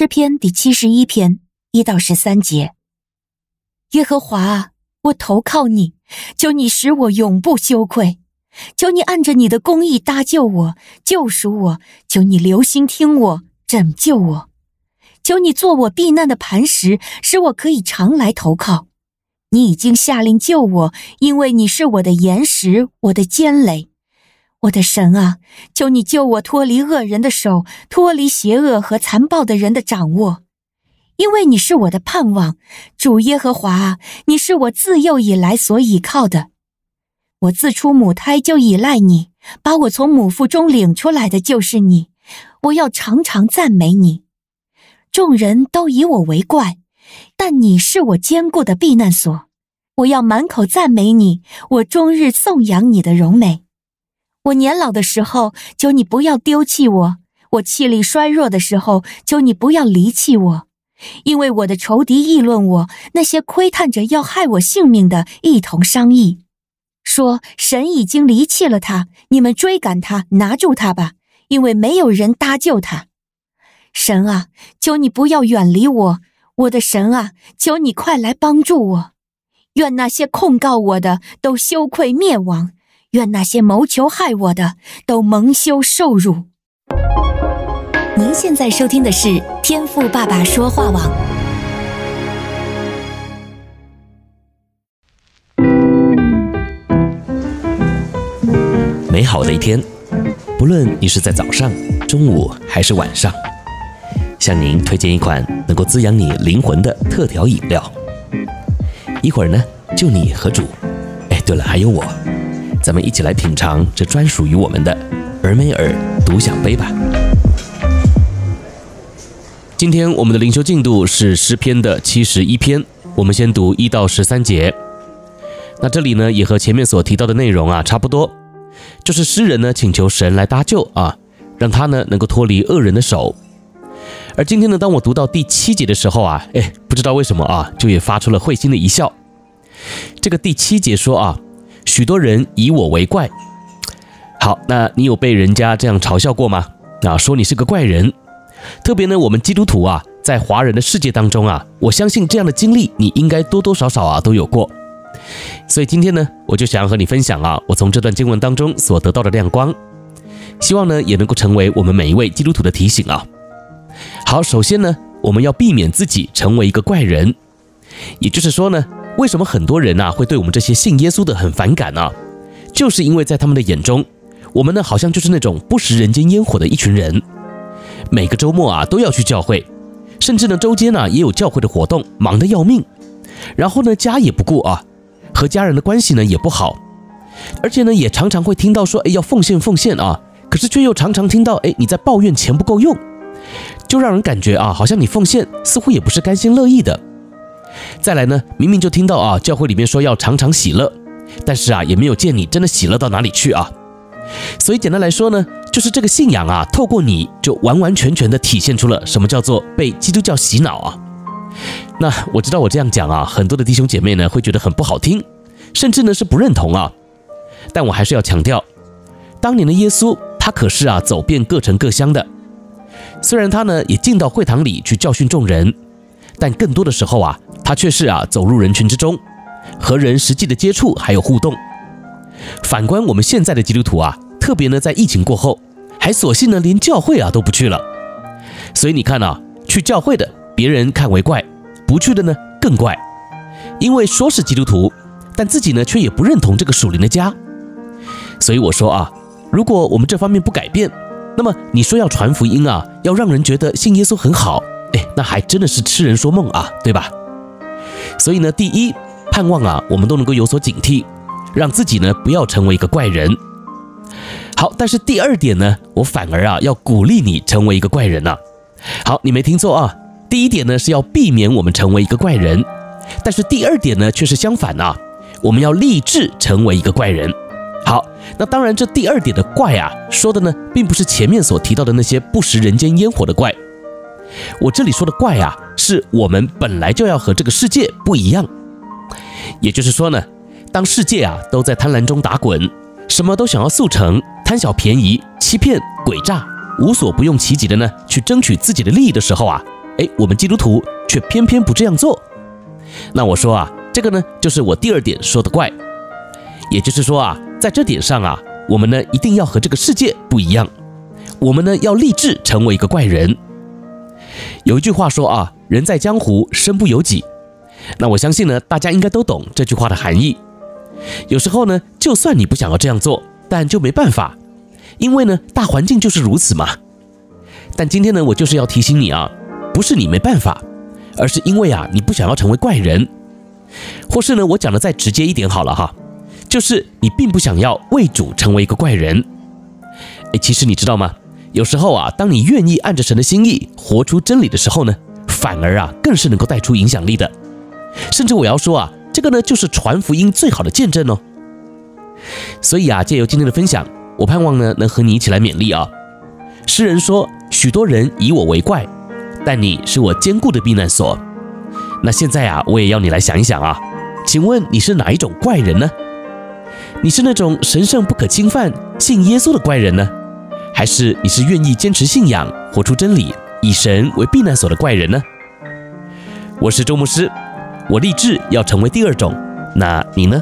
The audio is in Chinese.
诗篇第七十一篇一到十三节。耶和华，我投靠你，求你使我永不羞愧，求你按着你的公义搭救我，救赎我，求你留心听我，拯救我，求你做我避难的磐石，使我可以常来投靠。你已经下令救我，因为你是我的岩石，我的坚垒。我的神啊，求你救我脱离恶人的手，脱离邪恶和残暴的人的掌握，因为你是我的盼望，主耶和华啊，你是我自幼以来所倚靠的。我自出母胎就倚赖你，把我从母腹中领出来的就是你。我要常常赞美你。众人都以我为怪，但你是我坚固的避难所。我要满口赞美你，我终日颂扬你的荣美。我年老的时候，求你不要丢弃我；我气力衰弱的时候，求你不要离弃我。因为我的仇敌议论我，那些窥探着要害我性命的，一同商议，说神已经离弃了他。你们追赶他，拿住他吧，因为没有人搭救他。神啊，求你不要远离我，我的神啊，求你快来帮助我。愿那些控告我的都羞愧灭亡。愿那些谋求害我的都蒙羞受辱。您现在收听的是天赋爸爸说话网。美好的一天，不论你是在早上、中午还是晚上，向您推荐一款能够滋养你灵魂的特调饮料。一会儿呢，就你和主。哎，对了，还有我。咱们一起来品尝这专属于我们的尔梅尔独享杯吧。今天我们的灵修进度是诗篇的七十一篇，我们先读一到十三节。那这里呢，也和前面所提到的内容啊差不多，就是诗人呢请求神来搭救啊，让他呢能够脱离恶人的手。而今天呢，当我读到第七节的时候啊，哎，不知道为什么啊，就也发出了会心的一笑。这个第七节说啊。许多人以我为怪，好，那你有被人家这样嘲笑过吗？啊，说你是个怪人。特别呢，我们基督徒啊，在华人的世界当中啊，我相信这样的经历你应该多多少少啊都有过。所以今天呢，我就想要和你分享啊，我从这段经文当中所得到的亮光，希望呢也能够成为我们每一位基督徒的提醒啊。好，首先呢，我们要避免自己成为一个怪人，也就是说呢。为什么很多人呐会对我们这些信耶稣的很反感呢？就是因为在他们的眼中，我们呢好像就是那种不食人间烟火的一群人，每个周末啊都要去教会，甚至呢周间呢也有教会的活动，忙得要命，然后呢家也不顾啊，和家人的关系呢也不好，而且呢也常常会听到说，哎要奉献奉献啊，可是却又常常听到，哎你在抱怨钱不够用，就让人感觉啊好像你奉献似乎也不是甘心乐意的。再来呢，明明就听到啊，教会里面说要常常喜乐，但是啊，也没有见你真的喜乐到哪里去啊。所以简单来说呢，就是这个信仰啊，透过你就完完全全的体现出了什么叫做被基督教洗脑啊。那我知道我这样讲啊，很多的弟兄姐妹呢会觉得很不好听，甚至呢是不认同啊。但我还是要强调，当年的耶稣他可是啊走遍各城各乡的，虽然他呢也进到会堂里去教训众人。但更多的时候啊，他却是啊走入人群之中，和人实际的接触还有互动。反观我们现在的基督徒啊，特别呢在疫情过后，还索性呢连教会啊都不去了。所以你看啊，去教会的别人看为怪，不去的呢更怪，因为说是基督徒，但自己呢却也不认同这个属灵的家。所以我说啊，如果我们这方面不改变，那么你说要传福音啊，要让人觉得信耶稣很好。哎，那还真的是痴人说梦啊，对吧？所以呢，第一，盼望啊，我们都能够有所警惕，让自己呢不要成为一个怪人。好，但是第二点呢，我反而啊要鼓励你成为一个怪人呐。好，你没听错啊，第一点呢是要避免我们成为一个怪人，但是第二点呢却是相反呐，我们要立志成为一个怪人。好，那当然这第二点的怪啊，说的呢并不是前面所提到的那些不食人间烟火的怪。我这里说的怪啊，是我们本来就要和这个世界不一样。也就是说呢，当世界啊都在贪婪中打滚，什么都想要速成，贪小便宜、欺骗、诡诈，无所不用其极的呢去争取自己的利益的时候啊，哎，我们基督徒却偏偏不这样做。那我说啊，这个呢，就是我第二点说的怪。也就是说啊，在这点上啊，我们呢一定要和这个世界不一样。我们呢要立志成为一个怪人。有一句话说啊，人在江湖，身不由己。那我相信呢，大家应该都懂这句话的含义。有时候呢，就算你不想要这样做，但就没办法，因为呢，大环境就是如此嘛。但今天呢，我就是要提醒你啊，不是你没办法，而是因为啊，你不想要成为怪人，或是呢，我讲的再直接一点好了哈。就是你并不想要为主成为一个怪人，哎，其实你知道吗？有时候啊，当你愿意按着神的心意活出真理的时候呢，反而啊，更是能够带出影响力的。甚至我要说啊，这个呢，就是传福音最好的见证哦。所以啊，借由今天的分享，我盼望呢，能和你一起来勉励啊。诗人说：“许多人以我为怪，但你是我坚固的避难所。”那现在啊，我也要你来想一想啊，请问你是哪一种怪人呢？你是那种神圣不可侵犯、信耶稣的怪人呢，还是你是愿意坚持信仰、活出真理、以神为避难所的怪人呢？我是周牧师，我立志要成为第二种，那你呢？